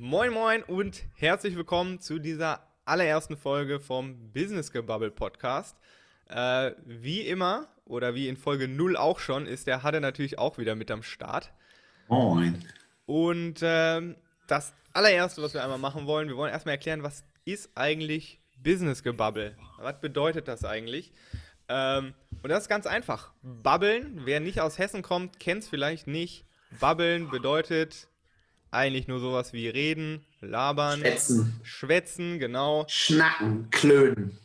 Moin Moin und herzlich willkommen zu dieser allerersten Folge vom Business Gebubble Podcast. Äh, wie immer oder wie in Folge 0 auch schon, ist der Hadde natürlich auch wieder mit am Start. Moin. Und ähm, das allererste, was wir einmal machen wollen, wir wollen erstmal erklären, was ist eigentlich Business Gebubble? Was bedeutet das eigentlich? Ähm, und das ist ganz einfach. Babbeln, wer nicht aus Hessen kommt, kennt es vielleicht nicht. Babbeln bedeutet eigentlich nur sowas wie reden, labern, Schwätzen, schwätzen, genau. schnacken, klönen.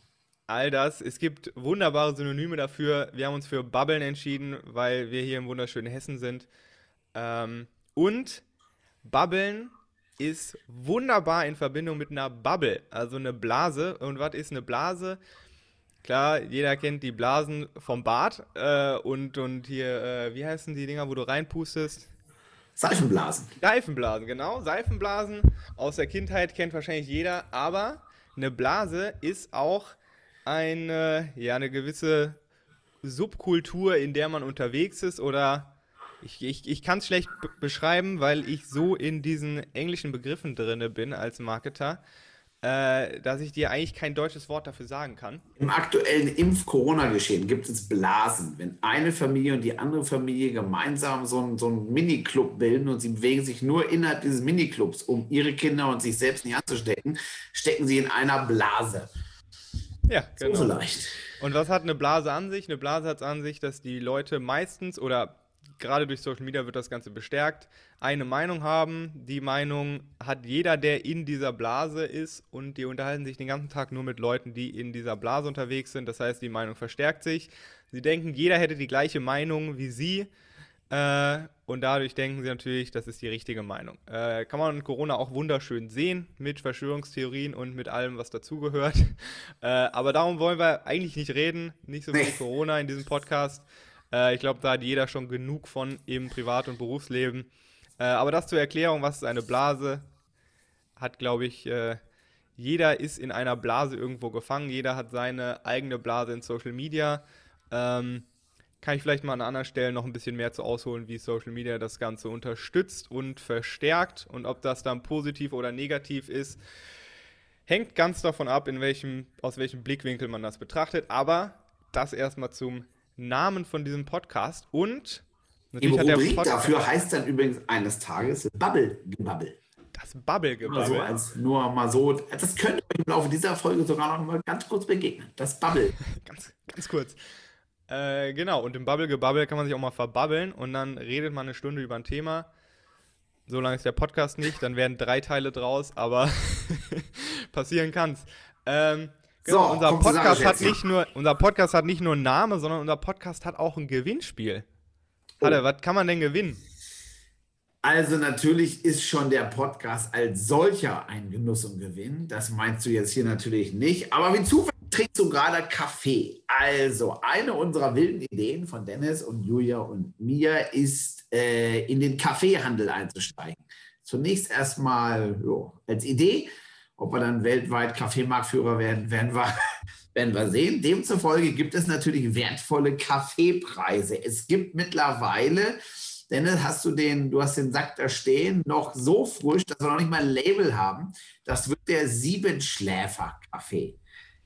All das. Es gibt wunderbare Synonyme dafür. Wir haben uns für Babbeln entschieden, weil wir hier im wunderschönen Hessen sind. Ähm, und Babbeln ist wunderbar in Verbindung mit einer Bubble, also eine Blase. Und was ist eine Blase? Klar, jeder kennt die Blasen vom Bad äh, und, und hier, äh, wie heißen die Dinger, wo du reinpustest? Seifenblasen. Seifenblasen, genau. Seifenblasen aus der Kindheit kennt wahrscheinlich jeder, aber eine Blase ist auch eine, ja, eine gewisse Subkultur, in der man unterwegs ist oder ich, ich, ich kann es schlecht beschreiben, weil ich so in diesen englischen Begriffen drinne bin als Marketer äh, dass ich dir eigentlich kein deutsches Wort dafür sagen kann. Im aktuellen Impf-Corona-Geschehen gibt es Blasen. Wenn eine Familie und die andere Familie gemeinsam so einen, so einen Miniclub bilden und sie bewegen sich nur innerhalb dieses Miniclubs, um ihre Kinder und sich selbst nicht anzustecken, stecken sie in einer Blase. Ja, genau. So leicht. Und was hat eine Blase an sich? Eine Blase hat es an sich, dass die Leute meistens oder gerade durch Social Media wird das Ganze bestärkt, eine Meinung haben. Die Meinung hat jeder, der in dieser Blase ist und die unterhalten sich den ganzen Tag nur mit Leuten, die in dieser Blase unterwegs sind. Das heißt, die Meinung verstärkt sich. Sie denken, jeder hätte die gleiche Meinung wie sie. Äh, und dadurch denken sie natürlich, das ist die richtige Meinung. Äh, kann man in Corona auch wunderschön sehen mit Verschwörungstheorien und mit allem, was dazugehört. Äh, aber darum wollen wir eigentlich nicht reden, nicht so viel Corona in diesem Podcast. Äh, ich glaube, da hat jeder schon genug von im Privat- und Berufsleben. Äh, aber das zur Erklärung, was ist eine Blase, hat, glaube ich, äh, jeder ist in einer Blase irgendwo gefangen. Jeder hat seine eigene Blase in Social Media. Ähm, kann ich vielleicht mal an anderen Stellen noch ein bisschen mehr zu ausholen, wie Social Media das Ganze unterstützt und verstärkt und ob das dann positiv oder negativ ist, hängt ganz davon ab, in welchem, aus welchem Blickwinkel man das betrachtet. Aber das erstmal zum Namen von diesem Podcast und natürlich Im hat Rubrik der Podcast dafür heißt dann übrigens eines Tages Bubble Gebubble. Das Bubble Gebubble. So als nur mal so, das könnte euch im Laufe dieser Folge sogar noch mal ganz kurz begegnen. Das Bubble. ganz, ganz kurz. Äh, genau, und im Bubble Gebubble kann man sich auch mal verbabbeln und dann redet man eine Stunde über ein Thema. So lange ist der Podcast nicht, dann werden drei Teile draus, aber passieren kann's. Ähm, Genau, so, unser Podcast hat nicht nur, unser Podcast hat nicht nur einen Namen, sondern unser Podcast hat auch ein Gewinnspiel. Oh. Halle, was kann man denn gewinnen? Also natürlich ist schon der Podcast als solcher ein Genuss und Gewinn. Das meinst du jetzt hier natürlich nicht. Aber wie zufällig trinkst du gerade Kaffee. Also eine unserer wilden Ideen von Dennis und Julia und mir ist, äh, in den Kaffeehandel einzusteigen. Zunächst erstmal jo, als Idee ob wir dann weltweit Kaffeemarktführer werden, werden wir, werden wir sehen. Demzufolge gibt es natürlich wertvolle Kaffeepreise. Es gibt mittlerweile, Dennis, hast du den, du hast den Sack da stehen, noch so frisch, dass wir noch nicht mal ein Label haben. Das wird der Siebenschläfer-Kaffee.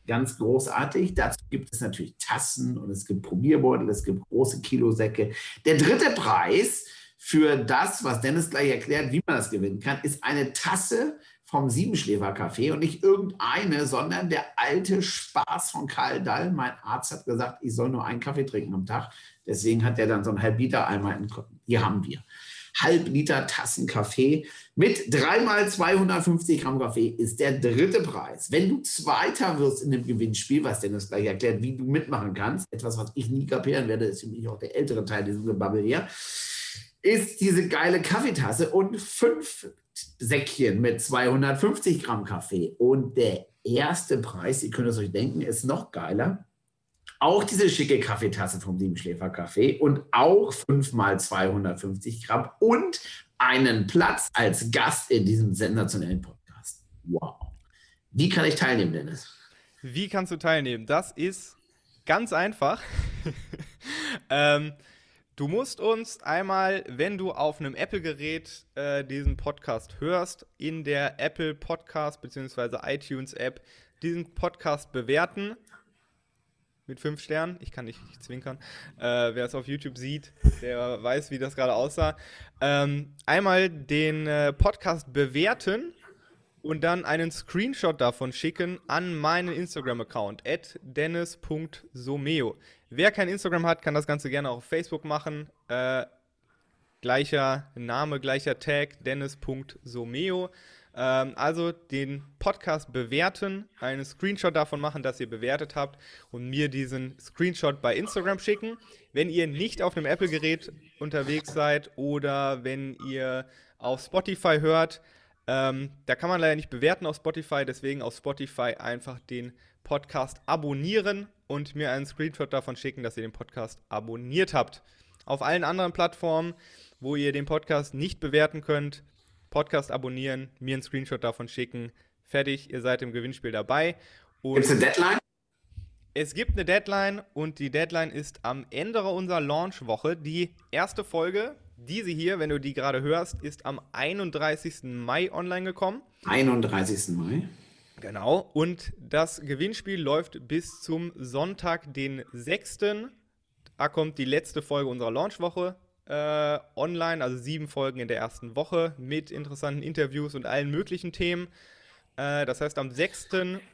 Ganz großartig. Dazu gibt es natürlich Tassen und es gibt Probierbeutel, es gibt große Kilosäcke. Der dritte Preis für das, was Dennis gleich erklärt, wie man das gewinnen kann, ist eine Tasse vom Siebenschläfer-Café und nicht irgendeine, sondern der alte Spaß von Karl Dall. Mein Arzt hat gesagt, ich soll nur einen Kaffee trinken am Tag. Deswegen hat er dann so einen Halbliter-Eimer in Hier haben wir. Halb Liter Tassen Kaffee mit dreimal 250 Gramm Kaffee ist der dritte Preis. Wenn du Zweiter wirst in dem Gewinnspiel, was Dennis gleich erklärt, wie du mitmachen kannst, etwas, was ich nie kapieren werde, ist nämlich auch der ältere Teil dieses Gebabbel hier, ist diese geile Kaffeetasse und fünf Säckchen mit 250 Gramm Kaffee. Und der erste Preis, ihr könnt es euch denken, ist noch geiler. Auch diese schicke Kaffeetasse vom Siebenschläfer Kaffee und auch 5 mal 250 Gramm und einen Platz als Gast in diesem sensationellen Podcast. Wow. Wie kann ich teilnehmen, Dennis? Wie kannst du teilnehmen? Das ist ganz einfach. ähm, Du musst uns einmal, wenn du auf einem Apple-Gerät äh, diesen Podcast hörst, in der Apple Podcast bzw. iTunes App diesen Podcast bewerten. Mit fünf Sternen. Ich kann nicht, nicht zwinkern. Äh, wer es auf YouTube sieht, der weiß, wie das gerade aussah. Ähm, einmal den äh, Podcast bewerten und dann einen Screenshot davon schicken an meinen Instagram-Account, dennis.someo. Wer kein Instagram hat, kann das Ganze gerne auch auf Facebook machen. Äh, gleicher Name, gleicher Tag, dennis.someo. Ähm, also den Podcast bewerten, einen Screenshot davon machen, dass ihr bewertet habt und mir diesen Screenshot bei Instagram schicken. Wenn ihr nicht auf einem Apple-Gerät unterwegs seid oder wenn ihr auf Spotify hört, ähm, da kann man leider nicht bewerten auf Spotify, deswegen auf Spotify einfach den Podcast abonnieren und mir einen Screenshot davon schicken, dass ihr den Podcast abonniert habt. Auf allen anderen Plattformen, wo ihr den Podcast nicht bewerten könnt, Podcast abonnieren, mir einen Screenshot davon schicken. Fertig, ihr seid im Gewinnspiel dabei. Gibt es eine Deadline? Es gibt eine Deadline und die Deadline ist am Ende unserer Launchwoche. Die erste Folge, diese hier, wenn du die gerade hörst, ist am 31. Mai online gekommen. 31. Mai. Genau. Und das Gewinnspiel läuft bis zum Sonntag, den 6. Da kommt die letzte Folge unserer Launchwoche äh, online, also sieben Folgen in der ersten Woche mit interessanten Interviews und allen möglichen Themen. Äh, das heißt, am 6.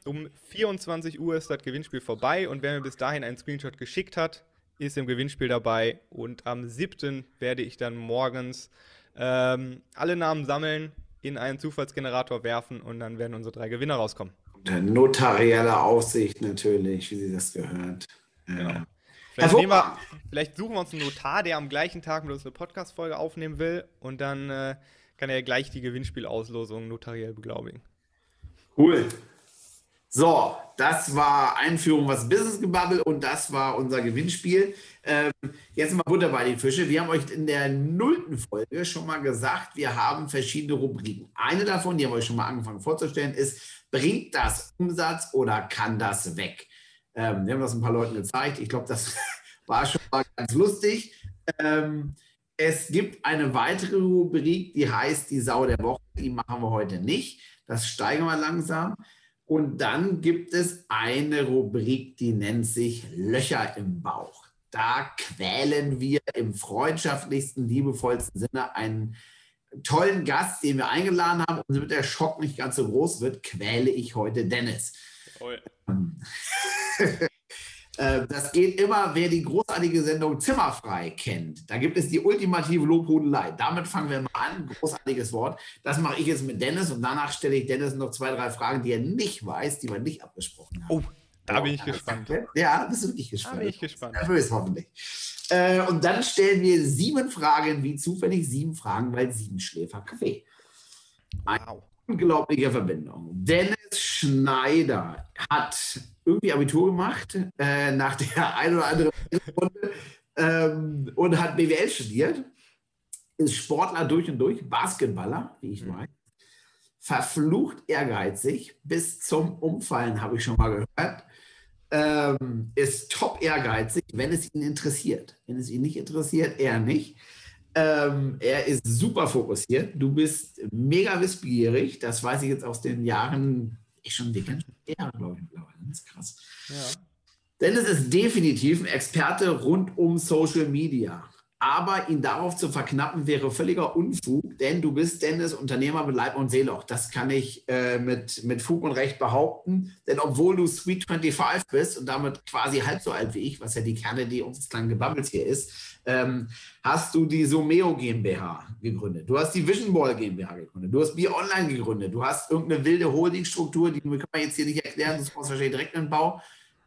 um 24 Uhr ist das Gewinnspiel vorbei und wer mir bis dahin einen Screenshot geschickt hat, ist im Gewinnspiel dabei. Und am 7. werde ich dann morgens ähm, alle Namen sammeln, in einen Zufallsgenerator werfen und dann werden unsere drei Gewinner rauskommen. Unter notarieller Aufsicht natürlich, wie sie das gehört. Genau. Vielleicht, wir, vielleicht, suchen wir uns einen Notar, der am gleichen Tag mit uns eine Podcast-Folge aufnehmen will und dann äh, kann er gleich die Gewinnspielauslosung notariell beglaubigen. Cool. So, das war Einführung was Business Gebubble und das war unser Gewinnspiel. Ähm, jetzt mal Butter bei den Fische. Wir haben euch in der nullten Folge schon mal gesagt, wir haben verschiedene Rubriken. Eine davon, die haben wir euch schon mal angefangen vorzustellen, ist, bringt das Umsatz oder kann das weg? Ähm, wir haben das ein paar Leuten gezeigt. Ich glaube, das war schon mal ganz lustig. Ähm, es gibt eine weitere Rubrik, die heißt die Sau der Woche. Die machen wir heute nicht. Das steigern wir langsam. Und dann gibt es eine Rubrik, die nennt sich Löcher im Bauch. Da quälen wir im freundschaftlichsten, liebevollsten Sinne einen tollen Gast, den wir eingeladen haben. Und damit der Schock nicht ganz so groß wird, quäle ich heute Dennis. Toll. Äh, das geht immer, wer die großartige Sendung Zimmerfrei kennt. Da gibt es die ultimative Lobhudelei. Damit fangen wir mal an. Großartiges Wort. Das mache ich jetzt mit Dennis und danach stelle ich Dennis noch zwei, drei Fragen, die er nicht weiß, die wir nicht abgesprochen haben. Oh, da bin ich gespannt. Ja, bist du wirklich gespannt. Da bin ich gespannt. Nervös hoffentlich. Äh, und dann stellen wir sieben Fragen, wie zufällig sieben Fragen, weil sieben Schläfer Kaffee. Wow. Unglaubliche Verbindung. Dennis Schneider hat irgendwie Abitur gemacht äh, nach der ein oder anderen Runde ähm, und hat BWL studiert. Ist Sportler durch und durch, Basketballer, wie ich meine. Verflucht ehrgeizig, bis zum Umfallen, habe ich schon mal gehört. Ähm, ist top ehrgeizig, wenn es ihn interessiert. Wenn es ihn nicht interessiert, eher nicht. Ähm, er ist super fokussiert. Du bist mega wissbegierig. Das weiß ich jetzt aus den Jahren ich schon dick, Jahre, glaube ich, mittlerweile. Das ist krass. Ja. Dennis ist definitiv ein Experte rund um Social Media. Aber ihn darauf zu verknappen wäre völliger Unfug, denn du bist Dennis Unternehmer mit Leib und Seele. Auch das kann ich äh, mit, mit Fug und Recht behaupten. Denn obwohl du Sweet 25 bist und damit quasi halb so alt wie ich, was ja die Kernidee unseres kleinen Gebabbels hier ist, ähm, hast du die Someo GmbH gegründet. Du hast die Vision Ball GmbH gegründet. Du hast Bier Online gegründet. Du hast irgendeine wilde Holdingstruktur, die kann man jetzt hier nicht erklären, das brauchst du wahrscheinlich direkt in den Bau.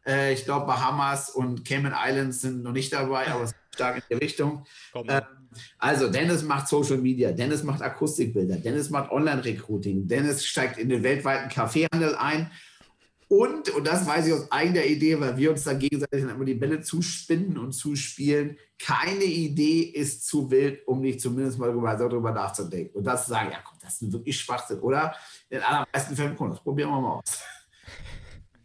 Äh, ich glaube, Bahamas und Cayman Islands sind noch nicht dabei, aber es ist stark in die Richtung. Ähm, also, Dennis macht Social Media, Dennis macht Akustikbilder, Dennis macht Online-Recruiting, Dennis steigt in den weltweiten Kaffeehandel ein und, und das weiß ich aus eigener Idee, weil wir uns da gegenseitig immer die Bälle zuspinnen und zuspielen, keine Idee ist zu wild, um nicht zumindest mal darüber, nachzudenken. Und das zu sagen, ja komm, das ist wirklich Schwachsinn, oder? In allermeisten Fällen, komm, das probieren wir mal aus.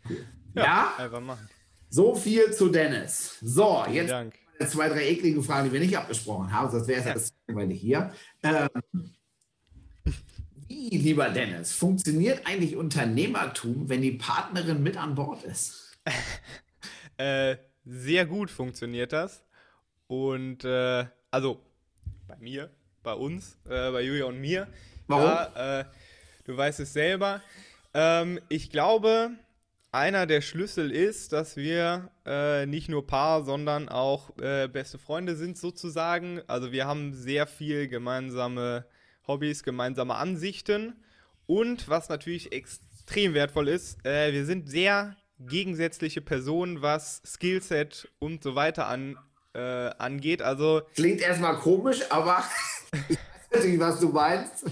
Ja, ja? Einfach machen. So viel zu Dennis. So, jetzt zwei, drei eklige Fragen, die wir nicht abgesprochen haben, sonst wäre es ja das zweite hier. Ähm, wie, lieber Dennis, funktioniert eigentlich Unternehmertum, wenn die Partnerin mit an Bord ist? äh, sehr gut funktioniert das. Und äh, also bei mir, bei uns, äh, bei Julia und mir. Warum? Ja, äh, du weißt es selber. Ähm, ich glaube, einer der Schlüssel ist, dass wir äh, nicht nur Paar, sondern auch äh, beste Freunde sind sozusagen. Also wir haben sehr viel gemeinsame Hobbys, gemeinsame Ansichten. Und was natürlich extrem wertvoll ist, äh, wir sind sehr gegensätzliche Personen, was Skillset und so weiter an, äh, angeht. Also Klingt erstmal komisch, aber ich weiß natürlich, was du meinst.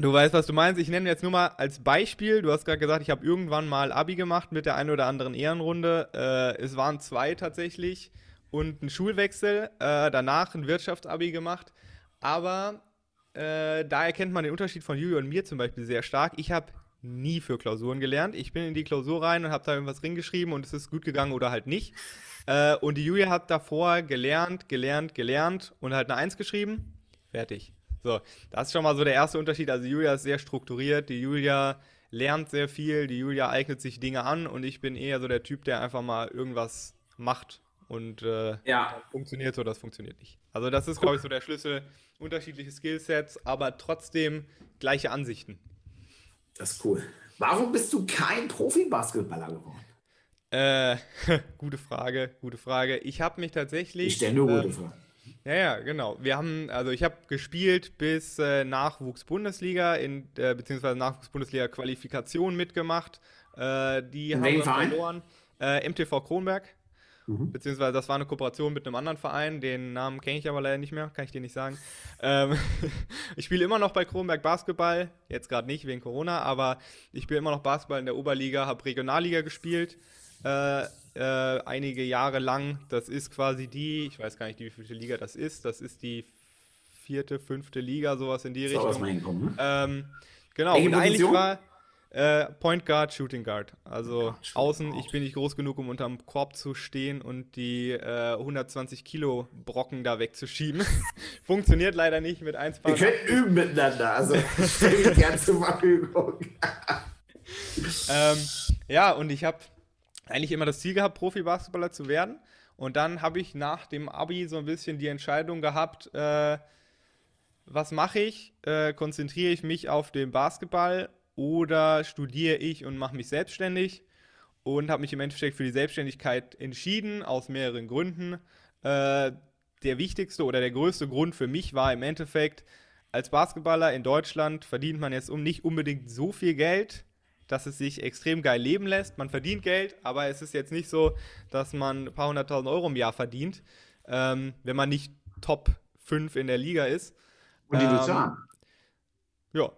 Du weißt, was du meinst. Ich nenne jetzt nur mal als Beispiel. Du hast gerade gesagt, ich habe irgendwann mal Abi gemacht mit der einen oder anderen Ehrenrunde. Äh, es waren zwei tatsächlich und ein Schulwechsel. Äh, danach ein Wirtschaftsabi gemacht. Aber äh, da erkennt man den Unterschied von Julio und mir zum Beispiel sehr stark. Ich habe nie für Klausuren gelernt. Ich bin in die Klausur rein und habe da irgendwas geschrieben und es ist gut gegangen oder halt nicht. Äh, und die Julia hat davor gelernt, gelernt, gelernt und halt eine Eins geschrieben. Fertig. So, das ist schon mal so der erste Unterschied. Also Julia ist sehr strukturiert, die Julia lernt sehr viel, die Julia eignet sich Dinge an und ich bin eher so der Typ, der einfach mal irgendwas macht und äh, Ja. funktioniert so, das funktioniert nicht. Also das ist, glaube ich, so der Schlüssel. Unterschiedliche Skillsets, aber trotzdem gleiche Ansichten. Das ist cool. Warum bist du kein Profi-Basketballer geworden? Äh, gute Frage, gute Frage. Ich habe mich tatsächlich. Ich stelle nur ähm, gute Fragen. Ja, ja, genau. Wir haben, also ich habe gespielt bis äh, Nachwuchs-Bundesliga, in, äh, beziehungsweise Nachwuchs-Bundesliga-Qualifikation mitgemacht. Äh, die In haben wir verloren. Äh, MTV Kronberg, Mhm. beziehungsweise das war eine Kooperation mit einem anderen Verein. Den Namen kenne ich aber leider nicht mehr, kann ich dir nicht sagen. Ähm, ich spiele immer noch bei Kronberg Basketball, jetzt gerade nicht wegen Corona, aber ich spiele immer noch Basketball in der Oberliga, habe Regionalliga gespielt. Äh, äh, einige Jahre lang. Das ist quasi die, ich weiß gar nicht, wie viele Liga das ist. Das ist die vierte, fünfte Liga, sowas in die So, Richtung. hinkommen. Ne? Ähm, genau, Welche und eigentlich war äh, Point Guard, Shooting Guard. Also Shooting außen, Guard. ich bin nicht groß genug, um unterm Korb zu stehen und die äh, 120 Kilo Brocken da wegzuschieben. Funktioniert leider nicht mit 1 Wir können üben miteinander. Also ich stelle mich gern zur Verfügung. ähm, ja, und ich habe eigentlich immer das Ziel gehabt, Profi-Basketballer zu werden. Und dann habe ich nach dem Abi so ein bisschen die Entscheidung gehabt, äh, was mache ich? Äh, konzentriere ich mich auf den Basketball oder studiere ich und mache mich selbstständig? Und habe mich im Endeffekt für die Selbstständigkeit entschieden, aus mehreren Gründen. Äh, der wichtigste oder der größte Grund für mich war im Endeffekt, als Basketballer in Deutschland verdient man jetzt um nicht unbedingt so viel Geld, dass es sich extrem geil leben lässt. Man verdient Geld, aber es ist jetzt nicht so, dass man ein paar hunderttausend Euro im Jahr verdient, ähm, wenn man nicht Top 5 in der Liga ist. Und die Ähm, haben. Ja.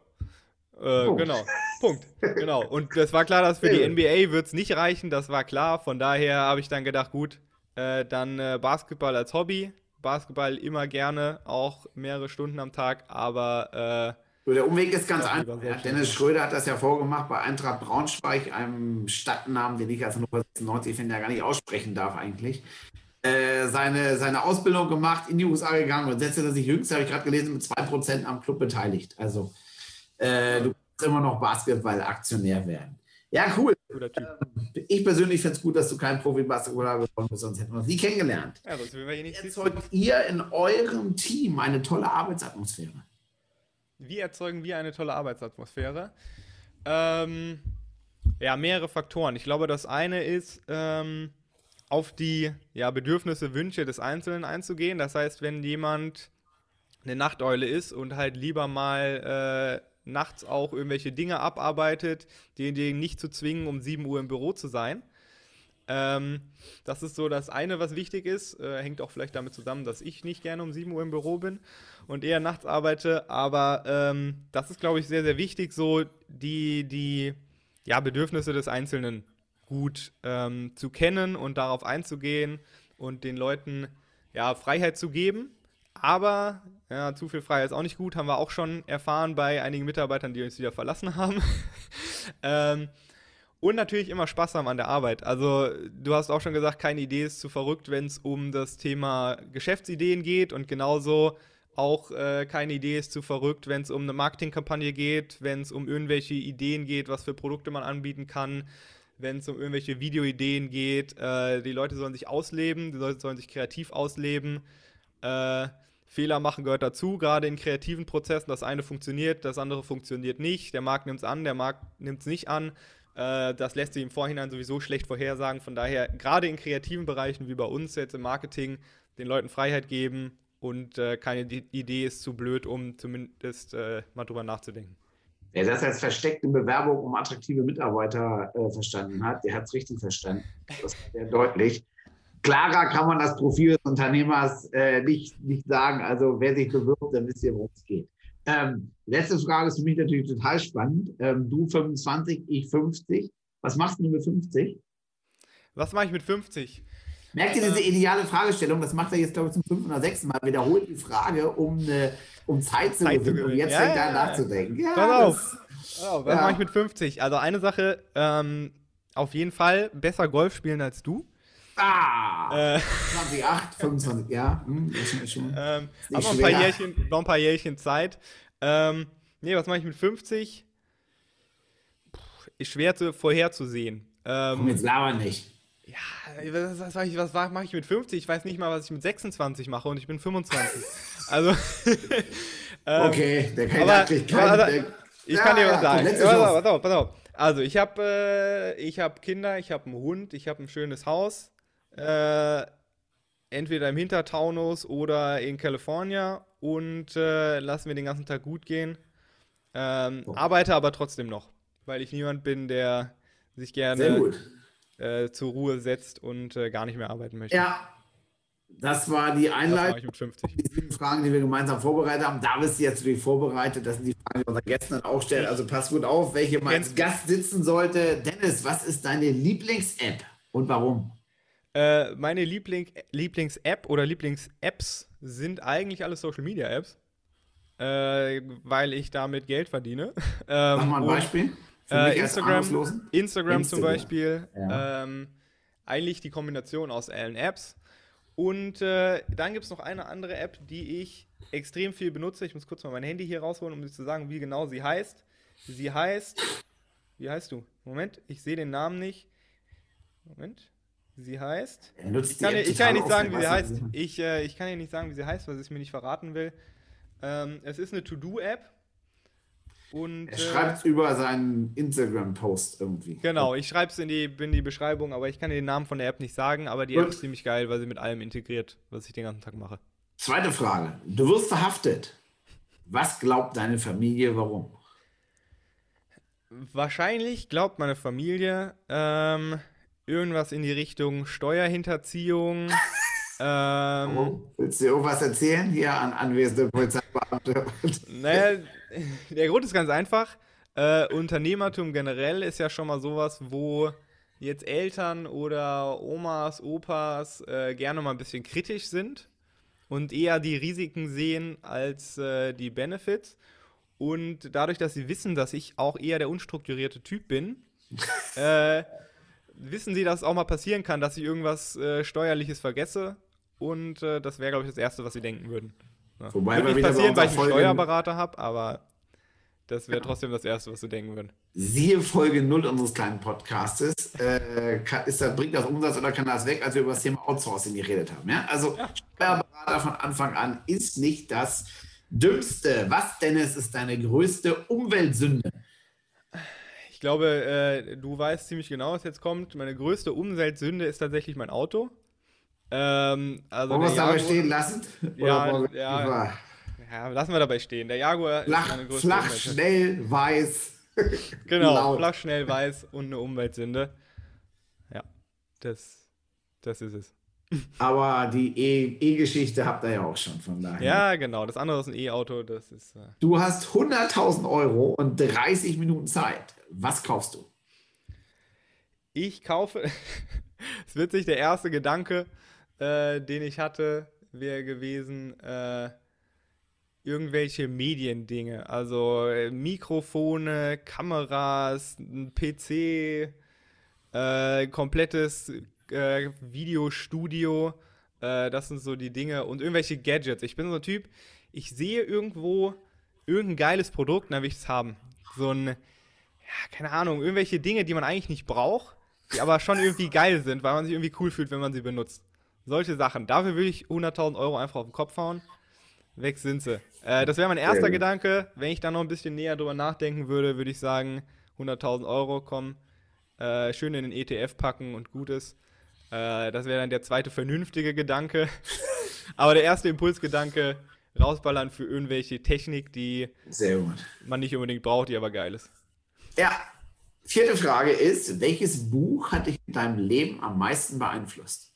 Äh, Punkt. genau. Punkt. Genau. Und das war klar, dass für die NBA wird es nicht reichen, das war klar. Von daher habe ich dann gedacht, gut, äh, dann äh, Basketball als Hobby. Basketball immer gerne, auch mehrere Stunden am Tag, aber So, der Umweg ist ganz Ja, einfach. Dennis Schröder hat das ja vorgemacht bei Eintracht Braunschweig, einem Stadtnamen, den ich als Hannover 96 finde, ja gar nicht aussprechen darf eigentlich. Äh, seine, seine Ausbildung gemacht, in die USA gegangen und setzte sich jüngst, habe ich gerade gelesen, mit 2% am Club beteiligt. Also äh, du kannst immer noch Basketball-Aktionär werden. Ja, cool. Typ. Ich persönlich finde es gut, dass du kein Profi-Basketballer geworden bist, sonst hätten wir uns nie kennengelernt. Ja, sonst wir hier nicht. Erzeugt ihr in eurem Team eine tolle Arbeitsatmosphäre? Wie erzeugen wir eine tolle Arbeitsatmosphäre? Ähm, ja, mehrere Faktoren. Ich glaube, das eine ist, ähm, auf die ja, Bedürfnisse, Wünsche des Einzelnen einzugehen. Das heißt, wenn jemand eine Nachteule ist und halt lieber mal äh, nachts auch irgendwelche Dinge abarbeitet, denjenigen nicht zu zwingen, um 7 Uhr im Büro zu sein. Ähm, das ist so das eine, was wichtig ist. Äh, hängt auch vielleicht damit zusammen, dass ich nicht gerne um 7 Uhr im Büro bin und eher nachts arbeite. Aber ähm, das ist, glaube ich, sehr, sehr wichtig, so die, die ja, Bedürfnisse des Einzelnen gut ähm, zu kennen und darauf einzugehen und den Leuten ja, Freiheit zu geben. Aber ja, zu viel Freiheit ist auch nicht gut, haben wir auch schon erfahren bei einigen Mitarbeitern, die uns wieder verlassen haben. ähm, Und natürlich immer Spaß haben an der Arbeit. Also, du hast auch schon gesagt, keine Idee ist zu verrückt, wenn es um das Thema Geschäftsideen geht. Und genauso auch äh, keine Idee ist zu verrückt, wenn es um eine Marketingkampagne geht, wenn es um irgendwelche Ideen geht, was für Produkte man anbieten kann, wenn es um irgendwelche Videoideen geht. Äh, die Leute sollen sich ausleben, die Leute sollen sich kreativ ausleben. Äh, Fehler machen gehört dazu, gerade in kreativen Prozessen. Das eine funktioniert, das andere funktioniert nicht. Der Markt nimmt es an, der Markt nimmt es nicht an. Äh, das lässt sich im Vorhinein sowieso schlecht vorhersagen. Von daher, gerade in kreativen Bereichen wie bei uns jetzt im Marketing, den Leuten Freiheit geben und äh, keine Idee ist zu blöd, um zumindest äh, mal drüber nachzudenken. Wer das als versteckte Bewerbung um attraktive Mitarbeiter äh, verstanden hat, der hat es richtig verstanden. Das ist sehr deutlich. Klarer kann man das Profil des Unternehmers äh, nicht, nicht sagen. Also wer sich bewirbt, dann wisst ihr, worum es geht. Ähm, letzte Frage ist für mich natürlich total spannend. Ähm, du 25, ich 50. Was machst du mit 50? Was mache ich mit 50? Merkt ihr diese ähm. ideale Fragestellung? Das macht er jetzt, glaube ich, zum fünften oder sechsten Mal. Wiederholt die Frage, um, eine, um Zeit zu Zeit gewinnen. Und jetzt ja, ja. nachzudenken. Ja, Pass auf. Oh, was ja. mache ich mit 50? Also eine Sache, ähm, auf jeden Fall besser Golf spielen als du. Ah! Äh, 28, 25, ja. Hm, das ist schon, ähm, aber ein paar, Jährchen, noch ein paar Jährchen Zeit. Ähm, nee, was mache ich mit 50? Puh, ist schwer zu, vorherzusehen. Ähm, Komm, jetzt laber nicht. Ja, was, was, was, was mache ich mit 50? Ich weiß nicht mal, was ich mit 26 mache und ich bin 25. also. ähm, okay, der Kandidat kriegt keinen. Also, ich ja, kann dir was sagen. Pass auf, pass auf, pass auf. Also, ich habe äh, hab Kinder, ich habe einen Hund, ich habe ein schönes Haus. Äh, entweder im Hintertaunus oder in Kalifornien und äh, lassen wir den ganzen Tag gut gehen. Ähm, oh. Arbeite aber trotzdem noch, weil ich niemand bin, der sich gerne äh, zur Ruhe setzt und äh, gar nicht mehr arbeiten möchte. Ja, das war die Einleitung. Das die sieben Fragen, die wir gemeinsam vorbereitet haben. Da bist du jetzt natürlich vorbereitet. Das sind die Fragen, die unsere Gäste dann auch stellen. Also pass gut auf, welche mal als Gast sitzen sollte. Dennis, was ist deine Lieblings-App und warum? Äh, meine Liebling Lieblings-App oder Lieblings-Apps sind eigentlich alle Social-Media-Apps, äh, weil ich damit Geld verdiene. Ähm, Mach mal ein Beispiel. Äh, Instagram, Instagram, zum Beispiel. Ja. Ähm, eigentlich die Kombination aus allen Apps. Und äh, dann gibt es noch eine andere App, die ich extrem viel benutze. Ich muss kurz mal mein Handy hier rausholen, um zu sagen, wie genau sie heißt. Sie heißt. Wie heißt du? Moment, ich sehe den Namen nicht. Moment. Sie heißt. Ich kann, ich kann nicht sagen, wie sie heißt. Ich, äh, ich kann ja nicht sagen, wie sie heißt, weil sie es mir nicht verraten will. Ähm, es ist eine To-Do-App. Und, er schreibt es äh, über seinen Instagram-Post irgendwie. Genau, ich schreibe es in die, in die Beschreibung, aber ich kann dir den Namen von der App nicht sagen, aber die Gut. App ist ziemlich geil, weil sie mit allem integriert, was ich den ganzen Tag mache. Zweite Frage. Du wirst verhaftet. Was glaubt deine Familie, warum? Wahrscheinlich glaubt meine Familie, ähm, irgendwas in die Richtung Steuerhinterziehung. ähm, oh, willst du irgendwas erzählen hier an anwesende Polizeibeamte? naja, der Grund ist ganz einfach. Äh, Unternehmertum generell ist ja schon mal sowas, wo jetzt Eltern oder Omas, Opas äh, gerne mal ein bisschen kritisch sind und eher die Risiken sehen als äh, die Benefits. Und dadurch, dass sie wissen, dass ich auch eher der unstrukturierte Typ bin, äh, wissen sie, dass es auch mal passieren kann, dass ich irgendwas äh, Steuerliches vergesse. Und äh, das wäre, glaube ich, das Erste, was sie denken würden. Ja. Wobei Würde nicht passieren, weil ich einen Steuerberater habe, aber das wäre trotzdem das Erste, was sie denken würden. Siehe Folge 0 unseres kleinen Podcastes. Äh, kann, ist das, bringt das Umsatz oder kann das weg, als wir über das Thema Outsourcing geredet haben? Ja? Also ja. Steuerberater von Anfang an ist nicht das Dümmste. Was, Dennis, ist deine größte Umweltsünde? Glaube, äh, du weißt ziemlich genau, was jetzt kommt. Meine größte Umweltsünde ist tatsächlich mein Auto. Ähm, also Wollen wir es dabei stehen lassen? Ja, ja, ja, lassen wir dabei stehen. Der Jaguar flach, ist meine größte Flach, Umweltsünde. schnell, weiß. genau, laut. flach, schnell, weiß und eine Umweltsünde. Ja, das, das ist es. Aber die E-Geschichte e habt ihr ja auch schon von daher. Ja, genau. Das andere ist ein E-Auto. Das ist. Äh du hast 100.000 Euro und 30 Minuten Zeit. Was kaufst du? Ich kaufe. es wird sich der erste Gedanke, äh, den ich hatte, wäre gewesen, äh, irgendwelche Mediendinge. Also äh, Mikrofone, Kameras, ein PC, äh, komplettes äh, Videostudio. Äh, das sind so die Dinge und irgendwelche Gadgets. Ich bin so ein Typ, ich sehe irgendwo irgendein geiles Produkt, dann will ich es haben. So ein, ja, keine Ahnung, irgendwelche Dinge, die man eigentlich nicht braucht, die aber schon irgendwie geil sind, weil man sich irgendwie cool fühlt, wenn man sie benutzt. Solche Sachen. Dafür will ich 100.000 Euro einfach auf den Kopf hauen. Weg sind sie. Äh, das wäre mein erster Gedanke. Wenn ich da noch ein bisschen näher drüber nachdenken würde, würde ich sagen, 100.000 Euro kommen, äh, schön in den ETF packen und gut ist. Äh, das wäre dann der zweite vernünftige Gedanke. Aber der erste Impulsgedanke, rausballern für irgendwelche Technik, die man nicht unbedingt braucht, die aber geil ist. Ja, vierte Frage ist, welches Buch hat dich in deinem Leben am meisten beeinflusst?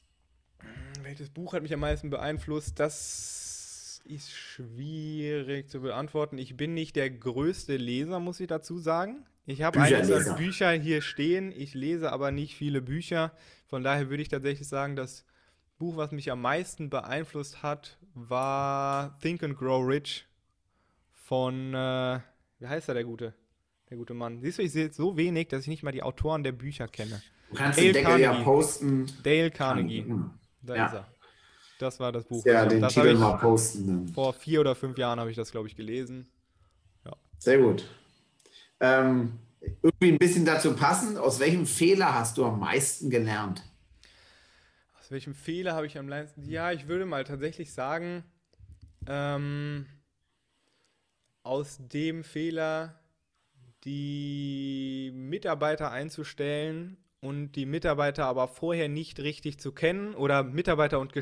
Welches Buch hat mich am meisten beeinflusst? Das ist schwierig zu beantworten. Ich bin nicht der größte Leser, muss ich dazu sagen. Ich habe einige Bücher hier stehen, ich lese aber nicht viele Bücher. Von daher würde ich tatsächlich sagen, das Buch, was mich am meisten beeinflusst hat, war Think and Grow Rich von, äh, wie heißt er, der gute? Der gute Mann. Siehst du, ich sehe so wenig, dass ich nicht mal die Autoren der Bücher kenne. Du kannst Dale den Deckel ja posten. Dale Carnegie. Da ja. ist er. Das war das Buch. Ja, den das Titel mal posten. Vor vier oder fünf Jahren habe ich das, glaube ich, gelesen. Ja. Sehr gut. Ähm, irgendwie ein bisschen dazu passend, aus welchem Fehler hast du am meisten gelernt? Aus welchem Fehler habe ich am meisten? Ja, ich würde mal tatsächlich sagen, ähm, aus dem Fehler, die Mitarbeiter einzustellen und die Mitarbeiter aber vorher nicht richtig zu kennen oder Mitarbeiter und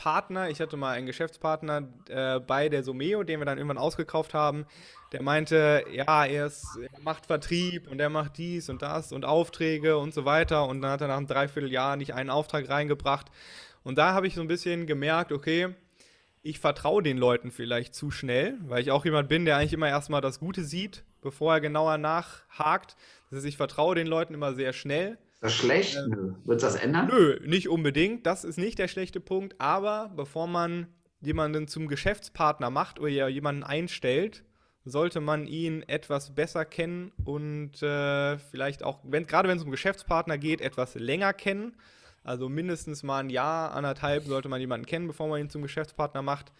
Geschäftspartner. Ich hatte mal einen Geschäftspartner äh, bei der Someo, den wir dann irgendwann ausgekauft haben. Der meinte, ja, er, ist, er macht Vertrieb und er macht dies und das und Aufträge und so weiter. Und dann hat er nach einem Dreivierteljahr nicht einen Auftrag reingebracht. Und da habe ich so ein bisschen gemerkt, okay, ich vertraue den Leuten vielleicht zu schnell, weil ich auch jemand bin, der eigentlich immer erstmal das Gute sieht, bevor er genauer nachhakt. Das heißt, ich vertraue den Leuten immer sehr schnell. Ist das schlecht? Ähm, Wird das ändern? Nö, nicht unbedingt. Das ist nicht der schlechte Punkt. Aber bevor man jemanden zum Geschäftspartner macht oder jemanden einstellt, sollte man ihn etwas besser kennen und äh, vielleicht auch, wenn, gerade wenn es um Geschäftspartner geht, etwas länger kennen. Also mindestens mal ein Jahr, anderthalb sollte man jemanden kennen, bevor man ihn zum Geschäftspartner macht.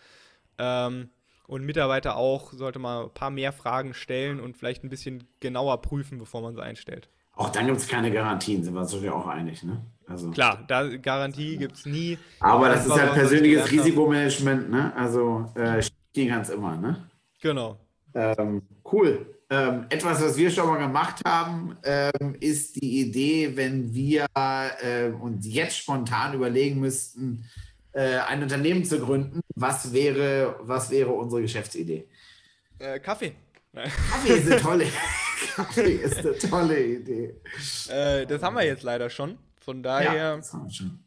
Ähm, und Mitarbeiter auch sollte man ein paar mehr Fragen stellen und vielleicht ein bisschen genauer prüfen, bevor man sie einstellt. Auch dann gibt es keine Garantien, sind wir uns ja auch einig, ne? Also, Klar, da, Garantie gibt es nie. Aber das, ist halt persönliches Risikomanagement, ne? Also äh, kann es immer, ne? Genau. Ähm, cool. Ähm, etwas, was wir schon mal gemacht haben, ähm, ist die Idee, wenn wir äh, uns jetzt spontan überlegen müssten, äh, ein Unternehmen zu gründen, was wäre, was wäre unsere Geschäftsidee? Äh, Kaffee. Kaffee ist eine tolle, Kaffee ist eine tolle Idee. Äh, das haben wir jetzt leider schon. Von daher. Ja, das haben wir schon.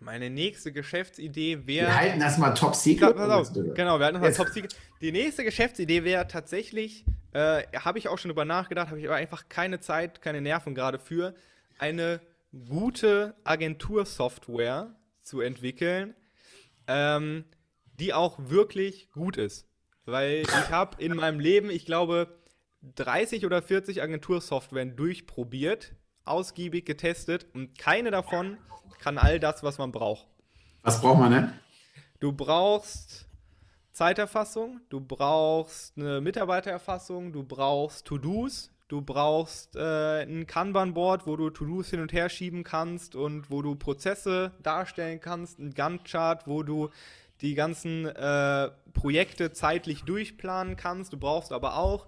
Meine nächste Geschäftsidee wäre. Wir halten das mal Top Secret. Pass auf, genau, wir halten das mal Top Secret. Die nächste Geschäftsidee wäre tatsächlich, äh, habe ich auch schon drüber nachgedacht, habe ich aber einfach keine Zeit, keine Nerven gerade für, eine gute Agentursoftware zu entwickeln, ähm, die auch wirklich gut ist. Weil ich habe in meinem Leben, ich glaube, 30 oder 40 Agentursoftwaren durchprobiert, ausgiebig getestet und keine davon kann all das, was man braucht. Was braucht man denn? Du brauchst Zeiterfassung, du brauchst eine Mitarbeitererfassung, du brauchst To-Dos, du brauchst äh, ein Kanban-Board, wo du To-Dos hin und her schieben kannst und wo du Prozesse darstellen kannst, ein Gantt-Chart, wo du die ganzen äh, Projekte zeitlich durchplanen kannst. Du brauchst aber auch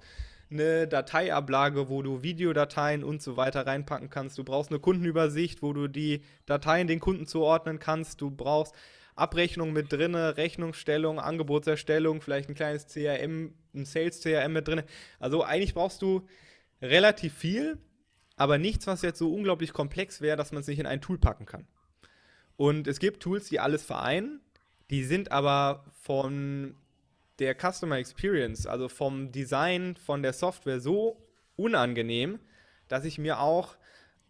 eine Dateiablage, wo du Videodateien und so weiter reinpacken kannst. Du brauchst eine Kundenübersicht, wo du die Dateien den Kunden zuordnen kannst. Du brauchst Abrechnung mit drin, Rechnungsstellung, Angebotserstellung, vielleicht ein kleines CRM, ein Sales-CRM mit drin. Also eigentlich brauchst du relativ viel, aber nichts, was jetzt so unglaublich komplex wäre, dass man es nicht in ein Tool packen kann. Und es gibt Tools, die alles vereinen, die sind aber von der Customer Experience, also vom Design von der Software so unangenehm, dass ich mir auch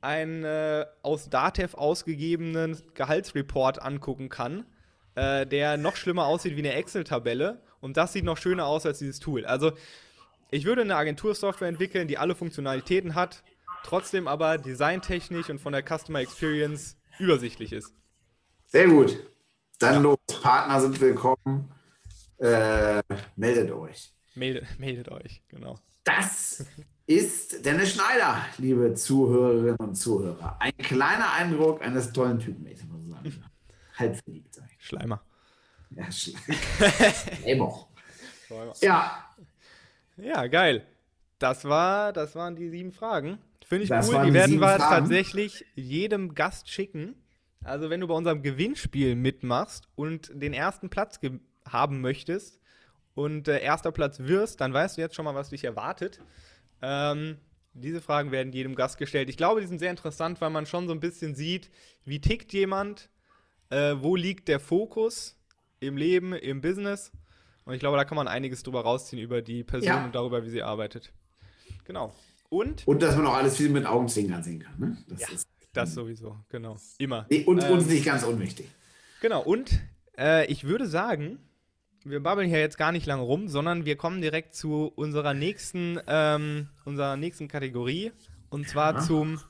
einen äh, aus Datev ausgegebenen Gehaltsreport angucken kann, äh, der noch schlimmer aussieht wie eine Excel-Tabelle. Und das sieht noch schöner aus als dieses Tool. Also ich würde eine Agentursoftware entwickeln, die alle Funktionalitäten hat, trotzdem aber designtechnisch und von der Customer Experience übersichtlich ist. Sehr gut. Dann ja. los. Partner sind willkommen. Äh, meldet euch. Meldet, meldet euch, genau. Das ist Dennis Schneider, liebe Zuhörerinnen und Zuhörer. Ein kleiner Eindruck eines tollen Typen, ich muss sagen. Halb verliebt sein. Schleimer. Ja, Schleimer. ja. Ja, geil. Das, war, das waren die sieben Fragen. Finde ich das cool. Die, die werden wir Fragen. tatsächlich jedem Gast schicken. Also, wenn du bei unserem Gewinnspiel mitmachst und den ersten Platz haben möchtest und äh, erster Platz wirst, dann weißt du jetzt schon mal, was dich erwartet. Ähm, diese Fragen werden jedem Gast gestellt. Ich glaube, die sind sehr interessant, weil man schon so ein bisschen sieht, wie tickt jemand, äh, wo liegt der Fokus im Leben, im Business. Und ich glaube, da kann man einiges drüber rausziehen über die Person ja. und darüber, wie sie arbeitet. Genau. Und, und dass man auch alles viel mit Augenzwinkern sehen kann. Ne? Das ja, ist, das sowieso, genau. Immer. Nee, und ähm, uns nicht ganz unwichtig. Genau, und äh, ich würde sagen, wir babbeln hier jetzt gar nicht lange rum, sondern wir kommen direkt zu unserer nächsten, ähm, unserer nächsten Kategorie. Und zwar ja. zum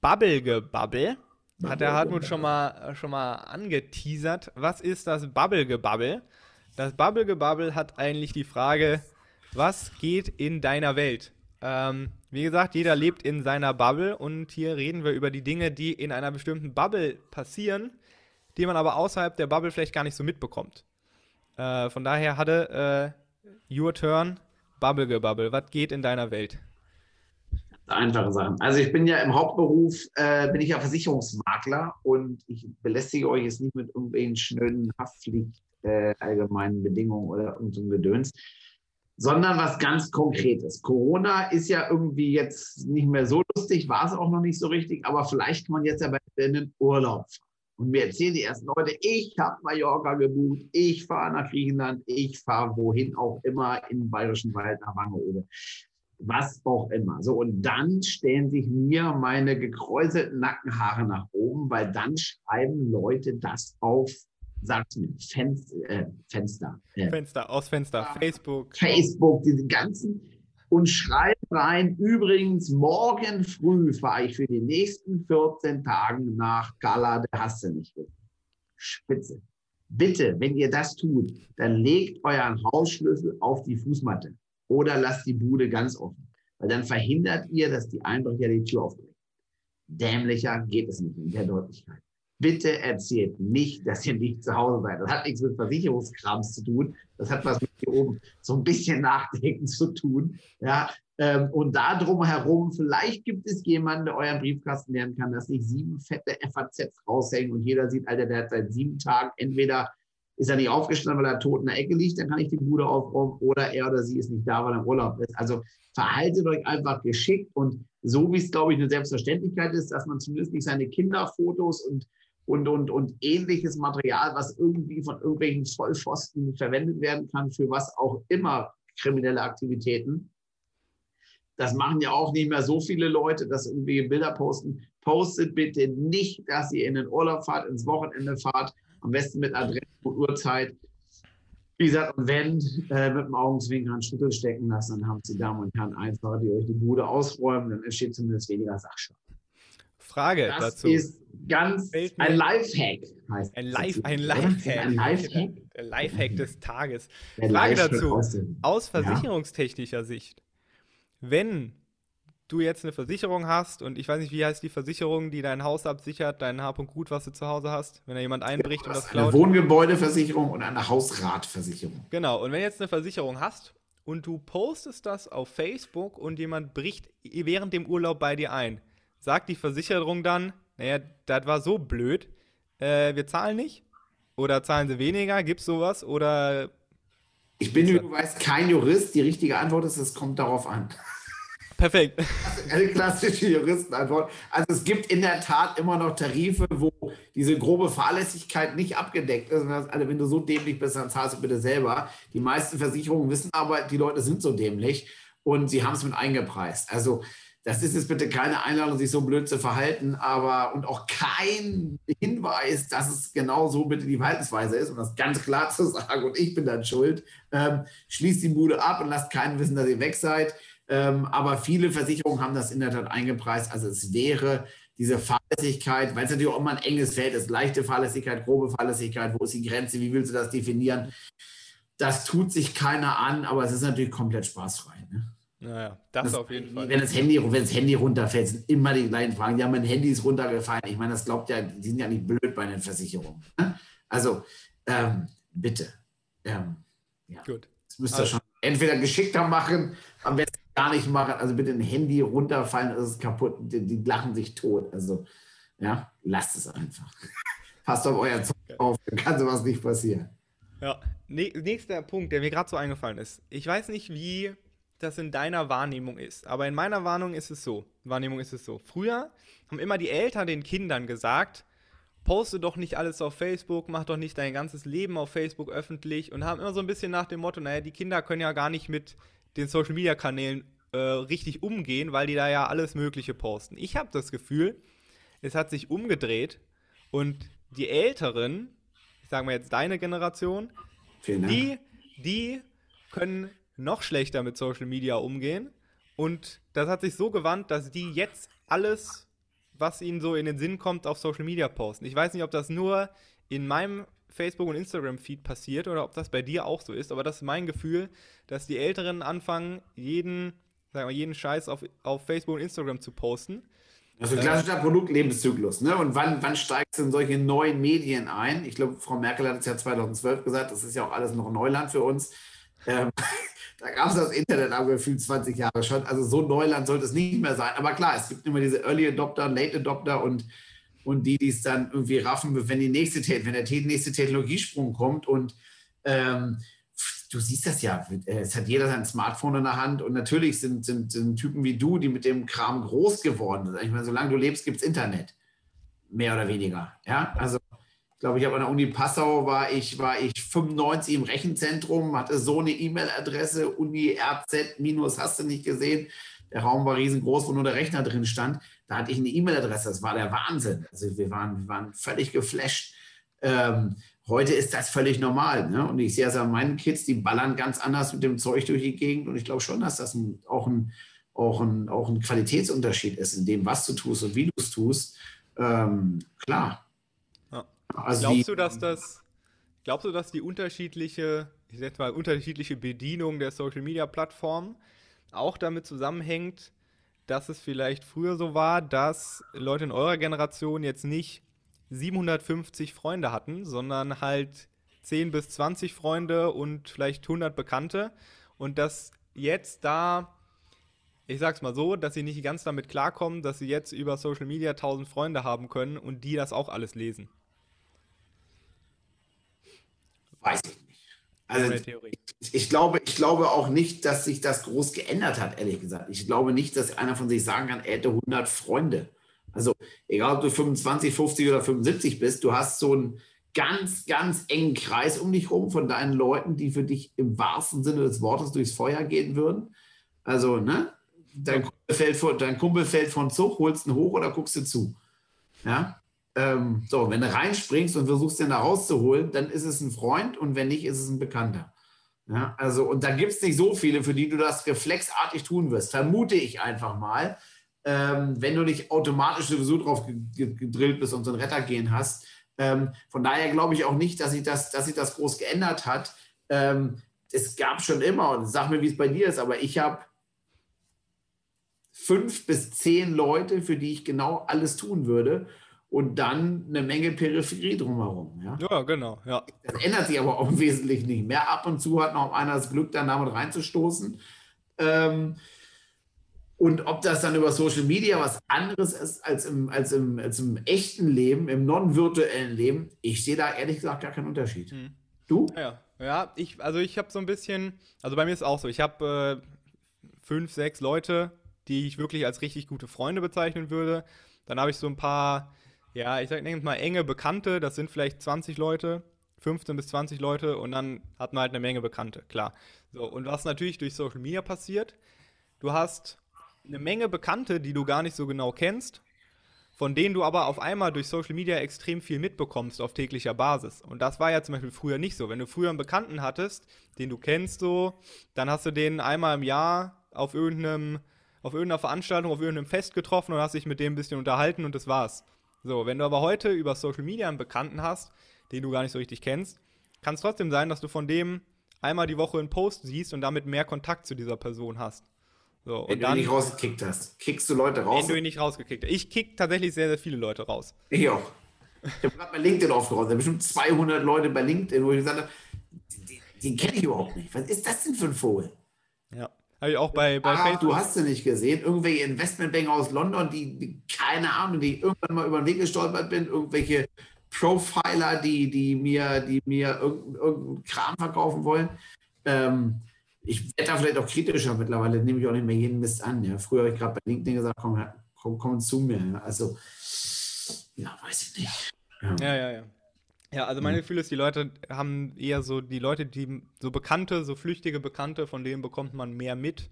Bubblegebabbel. Hat der Hartmut schon mal, schon mal angeteasert. Was ist das Bubblegebabbel? Das Bubblegebabbel hat eigentlich die Frage, was geht in deiner Welt? Ähm, wie gesagt, jeder lebt in seiner Bubble und hier reden wir über die Dinge, die in einer bestimmten Bubble passieren, die man aber außerhalb der Bubble vielleicht gar nicht so mitbekommt. Äh, von daher hatte äh, Your Turn, Bubble Gebubble. Was geht in deiner Welt? Einfache Sachen. Also ich bin ja im Hauptberuf, äh, bin ich ja Versicherungsmakler und ich belästige euch jetzt nicht mit irgendwelchen schnöden Haftpflicht äh, allgemeinen Bedingungen oder irgendeinem Gedöns, sondern was ganz Konkretes. Corona ist ja irgendwie jetzt nicht mehr so lustig, war es auch noch nicht so richtig, aber vielleicht kann man jetzt ja bei den Urlaub fahren. Und mir erzählen die ersten Leute, ich habe Mallorca gebucht, ich fahre nach Griechenland, ich fahre wohin auch immer im Bayerischen Wald nach Wangerooge. Was auch immer. So, und dann stellen sich mir meine gekräuselten Nackenhaare nach oben, weil dann schreiben Leute das auf, sag's mir, Fenster. Äh, Fenster, äh, Fenster, aus Fenster, Facebook. Facebook, diese ganzen und schreibt rein, übrigens, morgen früh fahre ich für die nächsten 14 Tage nach Gala, der hast du nicht gesehen. Spitze. Bitte, wenn ihr das tut, dann legt euren Hausschlüssel auf die Fußmatte oder lasst die Bude ganz offen, weil dann verhindert ihr, dass die Einbrecher die Tür aufbrechen. Dämlicher geht es nicht in der Deutlichkeit bitte erzählt nicht, dass ihr nicht zu Hause seid. Das hat nichts mit Versicherungskrams zu tun. Das hat was mit hier oben so ein bisschen Nachdenken zu tun. Ja, und da drumherum, vielleicht gibt es jemanden, der euren Briefkasten lernen kann, dass nicht sieben fette FAZs raushängen und jeder sieht, Alter, der hat seit sieben Tagen entweder ist er nicht aufgestanden, weil er tot in der Ecke liegt, dann kann ich die Bude aufräumen, oder er oder sie ist nicht da, weil er im Urlaub ist. Also verhaltet euch einfach geschickt und so wie es, glaube ich, eine Selbstverständlichkeit ist, dass man zumindest nicht seine Kinderfotos und und, und, und ähnliches Material, was irgendwie von irgendwelchen Vollpfosten verwendet werden kann, für was auch immer kriminelle Aktivitäten. Das machen ja auch nicht mehr so viele Leute, dass irgendwie Bilder posten. Postet bitte nicht, dass ihr in den Urlaub fahrt, ins Wochenende fahrt, am besten mit Adresse und Uhrzeit. Wie gesagt, und wenn äh, mit dem Augenzwinkern Schüttel stecken lassen, dann haben Sie Damen und Herren einfach, die euch die Bude ausräumen, dann entsteht zumindest weniger Sachschaden. Frage das dazu. ist ganz ein Lifehack. Heißt ein, Life, ein Lifehack. Ein Lifehack. Der Lifehack des Tages. Frage dazu. Aus, versicherungstechnischer. Sicht. Wenn du jetzt eine Versicherung hast und ich weiß nicht, wie heißt die Versicherung, die dein Haus absichert, dein Hab und Gut, was du zu Hause hast, wenn da jemand einbricht ja, und das klaut. Eine Wohngebäudeversicherung und eine Hausratversicherung. Genau, und wenn du jetzt eine Versicherung hast und du postest das auf Facebook und jemand bricht während dem Urlaub bei dir ein, sagt die Versicherung dann, naja, das war so blöd, äh, wir zahlen nicht? Oder zahlen sie weniger? Gibt es sowas? Oder. Ich bin, wie du weißt, kein Jurist. Die richtige Antwort ist, es kommt darauf an. Perfekt. Eine klassische Juristenantwort. Also es gibt in der Tat immer noch Tarife, wo diese grobe Fahrlässigkeit nicht abgedeckt ist. Also wenn du so dämlich bist, dann zahlst du bitte selber. Die meisten Versicherungen wissen aber, die Leute sind so dämlich und sie haben es mit eingepreist. Also das ist jetzt bitte keine Einladung, sich so blöd zu verhalten, aber und auch kein Hinweis, dass es genau so bitte die Verhaltensweise ist, um das ganz klar zu sagen, und ich bin dann schuld. Ähm, schließt die Bude ab und lasst keinen wissen, dass ihr weg seid. Ähm, aber viele Versicherungen haben das in der Tat eingepreist. Also es wäre diese Fahrlässigkeit, weil es natürlich auch immer ein enges Feld ist, leichte Fahrlässigkeit, grobe Fahrlässigkeit, wo ist die Grenze, wie willst du das definieren? Das tut sich keiner an, aber es ist natürlich komplett spaßfrei. Ne? Naja, das, das, auf jeden Fall. Wenn das, Handy, wenn das Handy runterfällt, sind immer die gleichen Fragen. Ja, mein Handy ist runtergefallen. Ich meine, das glaubt ja, die sind ja nicht blöd bei den Versicherungen. Ne? Also, ähm, bitte. Ähm, ja. Gut. Das müsst ihr also. schon entweder geschickter machen, am besten gar nicht machen. Also bitte ein Handy runterfallen, ist es kaputt. Die, die, lachen sich tot. Also, ja, lasst es einfach. Passt auf euer Zeug auf, dann kann sowas nicht passieren. Ja, nächster Punkt, der mir gerade so eingefallen ist. Ich weiß nicht, wie das in deiner Wahrnehmung ist. Aber in meiner Wahrnehmung ist es so. Wahrnehmung ist es so. Früher haben immer die Eltern den Kindern gesagt, poste doch nicht alles auf Facebook, mach doch nicht dein ganzes Leben auf Facebook öffentlich und haben immer so ein bisschen nach dem Motto, naja, die Kinder können ja gar nicht mit den Social Media Kanälen äh, richtig umgehen, weil die da ja alles Mögliche posten. Ich habe das Gefühl, es hat sich umgedreht und die Älteren, ich sage mal jetzt deine Generation, die, die können noch schlechter mit Social Media umgehen. Und das hat sich so gewandt, dass die jetzt alles, was ihnen so in den Sinn kommt, auf Social Media posten. Ich weiß nicht, ob das nur in meinem Facebook- und Instagram-Feed passiert oder ob das bei dir auch so ist, aber das ist mein Gefühl, dass die Älteren anfangen, jeden, sagen wir, jeden Scheiß auf, auf Facebook und Instagram zu posten. Also klassischer Produktlebenszyklus. Ne? Und wann, wann steigst du in solche neuen Medien ein? Ich glaube, Frau Merkel hat es ja 2012 gesagt, das ist ja auch alles noch Neuland für uns. Ähm, da gab es das Internet aber gefühlt 20 Jahre schon. Also so Neuland sollte es nicht mehr sein. Aber klar, es gibt immer diese Early Adopter, Late Adopter und, und die, die es dann irgendwie raffen, wenn die nächste, wenn der nächste Technologiesprung kommt und ähm, du siehst das ja, es hat jeder sein Smartphone in der Hand und natürlich sind, sind, sind Typen wie du, die mit dem Kram groß geworden sind. Ich meine, solange du lebst, gibt es Internet. Mehr oder weniger. Ja, also glaube, ich habe an der Uni Passau, war ich, war ich 95 im Rechenzentrum, hatte so eine E-Mail-Adresse, Uni RZ minus, hast du nicht gesehen. Der Raum war riesengroß, wo nur der Rechner drin stand. Da hatte ich eine E-Mail-Adresse, das war der Wahnsinn. Also wir waren, wir waren völlig geflasht. Ähm, heute ist das völlig normal. Ne? Und ich sehe es an meinen Kids, die ballern ganz anders mit dem Zeug durch die Gegend. Und ich glaube schon, dass das ein, auch, ein, auch, ein, auch ein Qualitätsunterschied ist in dem, was du tust und wie du es tust. Ähm, klar, also glaubst du, dass das, glaubst du, dass die unterschiedliche, ich sag mal, unterschiedliche Bedienung der Social Media Plattformen auch damit zusammenhängt, dass es vielleicht früher so war, dass Leute in eurer Generation jetzt nicht 750 Freunde hatten, sondern halt 10 bis 20 Freunde und vielleicht 100 Bekannte und dass jetzt da ich sag's mal so, dass sie nicht ganz damit klarkommen, dass sie jetzt über Social Media 1000 Freunde haben können und die das auch alles lesen. Weiß ich nicht. Also ich, ich, glaube, ich glaube auch nicht, dass sich das groß geändert hat, ehrlich gesagt. Ich glaube nicht, dass einer von sich sagen kann, er hätte 100 Freunde. Also egal, ob du 25, 50 oder 75 bist, du hast so einen ganz, ganz engen Kreis um dich rum von deinen Leuten, die für dich im wahrsten Sinne des Wortes durchs Feuer gehen würden. Also, ne? Dein Kumpel fällt, von, dein Kumpel fällt von Zug, holst ihn hoch oder guckst du zu. Ja? Ähm, so, wenn du reinspringst und versuchst, den da rauszuholen, dann ist es ein Freund und wenn nicht, ist es ein Bekannter. Ja, also, und da gibt es nicht so viele, für die du das reflexartig tun wirst, vermute ich einfach mal, ähm, wenn du nicht automatisch sowieso drauf gedrillt bist und so ein Retter gehen hast. Ähm, von daher glaube ich auch nicht, dass sich das, dass sich das groß geändert hat. Ähm, es gab schon immer, und sag mir, wie es bei dir ist, aber ich habe fünf bis zehn Leute, für die ich genau alles tun würde und dann eine Menge Peripherie drumherum. Ja, ja genau. Ja. Das ändert sich aber auch wesentlich nicht mehr. Ab und zu hat noch einer das Glück, dann damit reinzustoßen. Ähm, und ob das dann über Social Media was anderes ist als im, als im, als im echten Leben, im non-virtuellen Leben, ich sehe da ehrlich gesagt gar keinen Unterschied. Hm. Du? Ja, ja ich, also ich habe so ein bisschen, also bei mir ist es auch so, ich habe äh, fünf, sechs Leute, die ich wirklich als richtig gute Freunde bezeichnen würde. Dann habe ich so ein paar ja, ich sag mal enge Bekannte, das sind vielleicht 20 Leute, 15 bis 20 Leute und dann hat man halt eine Menge Bekannte, klar. So, und was natürlich durch Social Media passiert, du hast eine Menge Bekannte, die du gar nicht so genau kennst, von denen du aber auf einmal durch Social Media extrem viel mitbekommst auf täglicher Basis. Und das war ja zum Beispiel früher nicht so. Wenn du früher einen Bekannten hattest, den du kennst so, dann hast du den einmal im Jahr auf irgendeinem, auf irgendeiner Veranstaltung, auf irgendeinem Fest getroffen und hast dich mit dem ein bisschen unterhalten und das war's. So, wenn du aber heute über Social Media einen Bekannten hast, den du gar nicht so richtig kennst, kann es trotzdem sein, dass du von dem einmal die Woche einen Post siehst und damit mehr Kontakt zu dieser Person hast. So, wenn du ihn nicht rausgekickt hast. Kickst du Leute raus? Wenn du ihn nicht rausgekickt hast. Ich kick tatsächlich sehr, sehr viele Leute raus. Ich auch. Ich habe gerade bei LinkedIn aufgerollt. Da sind bestimmt 200 Leute bei LinkedIn, wo ich gesagt habe, den, den kenne ich überhaupt nicht. Was ist das denn für ein Vogel? Habe ich auch bei, bei ah, Facebook. Du hast sie nicht gesehen. Irgendwelche Investmentbanker aus London, die, die, keine Ahnung, die irgendwann mal über den Weg gestolpert bin. Irgendwelche Profiler, die, die mir, die mir irgendeinen irgendein Kram verkaufen wollen. Ähm, ich werde da vielleicht auch kritischer mittlerweile, nehme ich auch nicht mehr jeden Mist an. Ja. Früher habe ich gerade bei LinkedIn gesagt, komm, komm, komm zu mir. Ja. Also, ja, weiß ich nicht. Ja, ja, ja. ja. Ja, also mein Gefühl ist, die Leute haben eher so, die Leute, die so bekannte, so flüchtige Bekannte, von denen bekommt man mehr mit,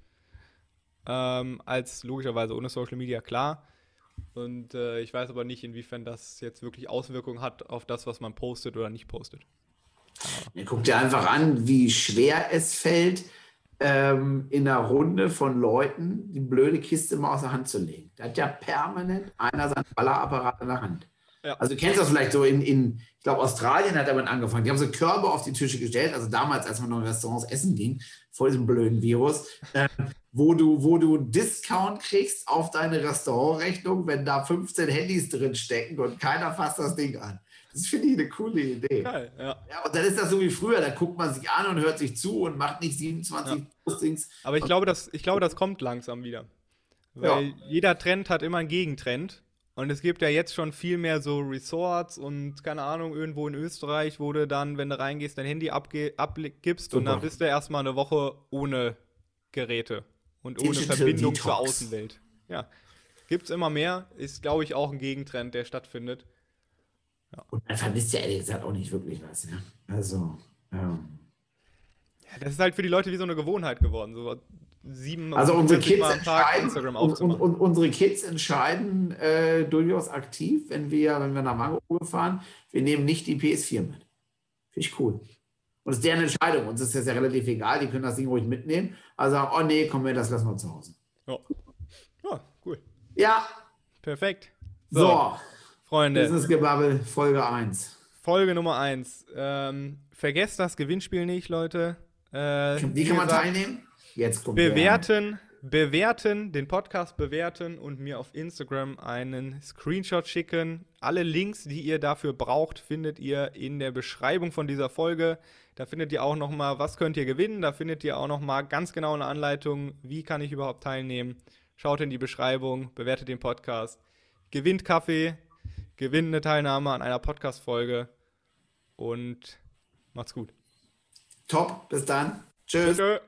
ähm, als logischerweise ohne Social Media, klar. Und äh, ich weiß aber nicht, inwiefern das jetzt wirklich Auswirkungen hat auf das, was man postet oder nicht postet. Ja, guck dir einfach an, wie schwer es fällt, ähm, in einer Runde von Leuten die blöde Kiste mal aus der Hand zu legen. Da hat ja permanent einer seinen Ballerapparat in der Hand. Ja. Also du kennst das vielleicht so in, in ich glaube, Australien hat damit angefangen. Die haben so Körbe auf die Tische gestellt, also damals, als man noch in Restaurants essen ging, vor diesem blöden Virus, äh, wo du, wo du Discount kriegst auf deine Restaurantrechnung, wenn da 15 Handys drin stecken und keiner fasst das Ding an. Das finde ich eine coole Idee. Geil, ja. ja. Und dann ist das so wie früher, da guckt man sich an und hört sich zu und macht nicht 27 ja. Postings. Aber ich glaube, das, ich glaube, das kommt langsam wieder. Weil ja. jeder Trend hat immer einen Gegentrend. Und es gibt ja jetzt schon viel mehr so Resorts und keine Ahnung, irgendwo in Österreich, wo du dann, wenn du reingehst, dein Handy abgibst und dann bist du erstmal eine Woche ohne Geräte und ohne Digital Verbindung Detox. zur Außenwelt. Ja. Gibt es immer mehr, ist, glaube ich, auch ein Gegentrend, der stattfindet. Ja. Und man vermisst ja ehrlich gesagt auch nicht wirklich was, ja. Also, ähm. ja. Das ist halt für die Leute wie so eine Gewohnheit geworden. So sieben also unsere Kids entscheiden, und, und, und, unsere Kids entscheiden äh, durchaus aktiv, wenn wir, wenn wir nach Mango fahren, wir nehmen nicht die PS4 mit. Finde ich cool. Und es ist deren Entscheidung. Uns ist das ja relativ egal, die können das Ding ruhig mitnehmen. Also sagen, oh nee, komm, wir das lassen wir zu Hause. Ja. ja, cool. Ja. Perfekt. So, so Freunde. Business-Gebabbel, Folge 1. Folge Nummer 1. Ähm, vergesst das Gewinnspiel nicht, Leute. Äh, Wie kann man gesagt, teilnehmen? Jetzt kommt bewerten, bewerten, den Podcast bewerten und mir auf Instagram einen Screenshot schicken. Alle Links, die ihr dafür braucht, findet ihr in der Beschreibung von dieser Folge. Da findet ihr auch noch mal, was könnt ihr gewinnen. Da findet ihr auch noch mal ganz genau eine Anleitung, wie kann ich überhaupt teilnehmen. Schaut in die Beschreibung, bewertet den Podcast, gewinnt Kaffee, gewinnt eine Teilnahme an einer Podcast-Folge und macht's gut. Top, bis dann. Tschüss. Tschö.